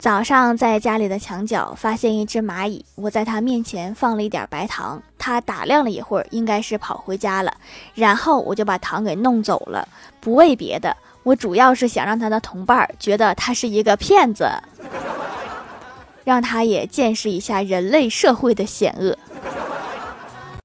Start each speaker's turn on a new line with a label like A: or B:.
A: 早上在家里的墙角发现一只蚂蚁，我在它面前放了一点白糖，它打量了一会儿，应该是跑回家了，然后我就把糖给弄走了，不为别的，我主要是想让它的同伴觉得它是一个骗子，让它也见识一下人类社会的险恶。